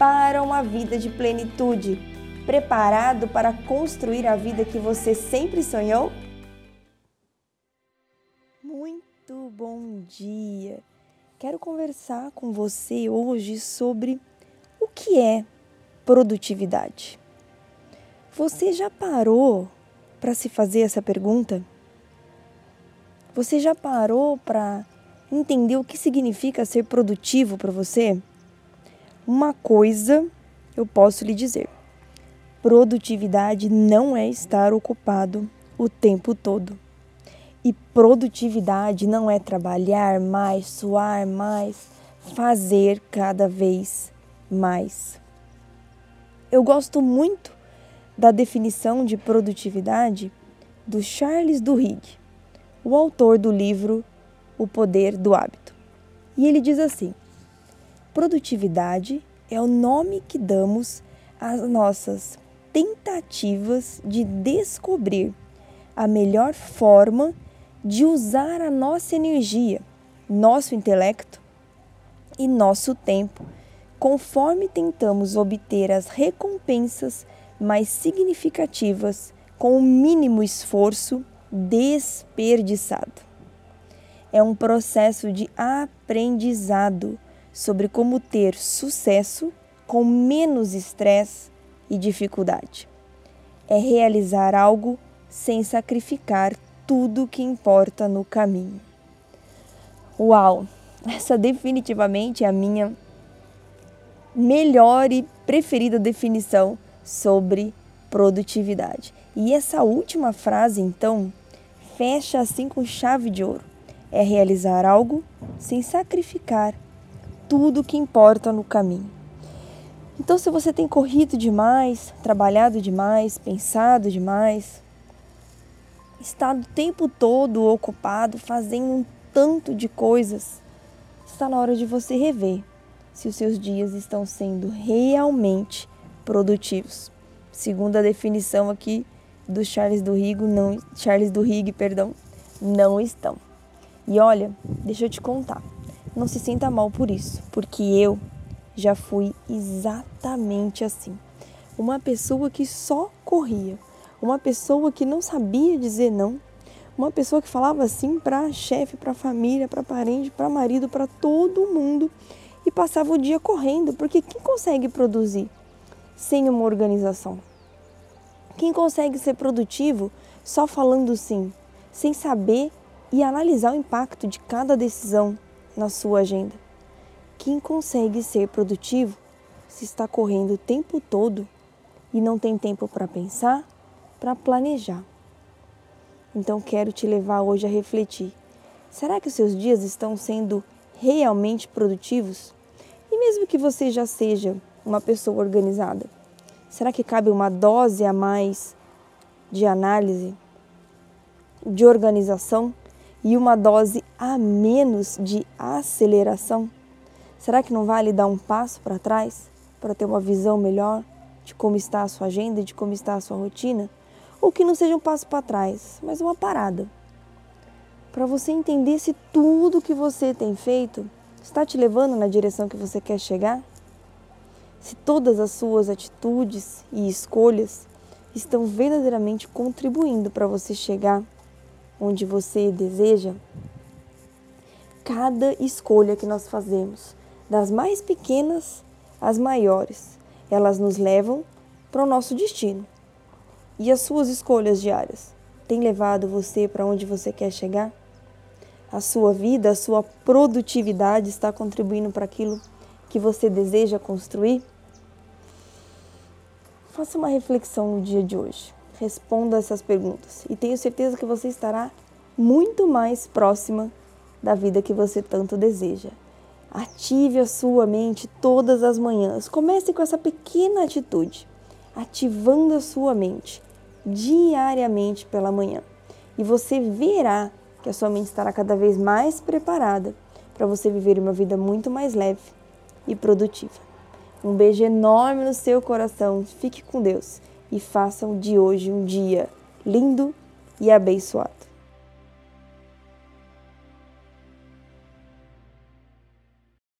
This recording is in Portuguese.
para uma vida de plenitude, preparado para construir a vida que você sempre sonhou? Muito bom dia! Quero conversar com você hoje sobre o que é produtividade. Você já parou para se fazer essa pergunta? Você já parou para entender o que significa ser produtivo para você? Uma coisa eu posso lhe dizer: produtividade não é estar ocupado o tempo todo. E produtividade não é trabalhar mais, suar mais, fazer cada vez mais. Eu gosto muito da definição de produtividade do Charles Duhigg, o autor do livro O Poder do Hábito. E ele diz assim: Produtividade é o nome que damos às nossas tentativas de descobrir a melhor forma de usar a nossa energia, nosso intelecto e nosso tempo, conforme tentamos obter as recompensas mais significativas com o mínimo esforço desperdiçado. É um processo de aprendizado sobre como ter sucesso com menos estresse e dificuldade. É realizar algo sem sacrificar tudo que importa no caminho. Uau! Essa definitivamente é a minha melhor e preferida definição sobre produtividade. E essa última frase, então, fecha assim com chave de ouro. É realizar algo sem sacrificar tudo que importa no caminho. Então, se você tem corrido demais, trabalhado demais, pensado demais, estado o tempo todo ocupado fazendo um tanto de coisas, está na hora de você rever se os seus dias estão sendo realmente produtivos. Segundo a definição aqui do Charles do Rigo, não Charles do perdão, não estão. E olha, deixa eu te contar. Não se sinta mal por isso, porque eu já fui exatamente assim. Uma pessoa que só corria, uma pessoa que não sabia dizer não, uma pessoa que falava assim para chefe, para família, para parente, para marido, para todo mundo e passava o dia correndo, porque quem consegue produzir sem uma organização? Quem consegue ser produtivo só falando sim, sem saber e analisar o impacto de cada decisão na sua agenda. Quem consegue ser produtivo se está correndo o tempo todo e não tem tempo para pensar, para planejar. Então quero te levar hoje a refletir. Será que os seus dias estão sendo realmente produtivos? E mesmo que você já seja uma pessoa organizada, será que cabe uma dose a mais de análise, de organização e uma dose a menos de aceleração? Será que não vale dar um passo para trás para ter uma visão melhor de como está a sua agenda, de como está a sua rotina? Ou que não seja um passo para trás, mas uma parada. Para você entender se tudo que você tem feito está te levando na direção que você quer chegar? Se todas as suas atitudes e escolhas estão verdadeiramente contribuindo para você chegar onde você deseja, cada escolha que nós fazemos, das mais pequenas às maiores, elas nos levam para o nosso destino. E as suas escolhas diárias têm levado você para onde você quer chegar? A sua vida, a sua produtividade está contribuindo para aquilo que você deseja construir? Faça uma reflexão no dia de hoje. Responda essas perguntas e tenho certeza que você estará muito mais próxima da vida que você tanto deseja. Ative a sua mente todas as manhãs. Comece com essa pequena atitude, ativando a sua mente diariamente pela manhã. E você verá que a sua mente estará cada vez mais preparada para você viver uma vida muito mais leve e produtiva. Um beijo enorme no seu coração. Fique com Deus e façam de hoje um dia lindo e abençoado.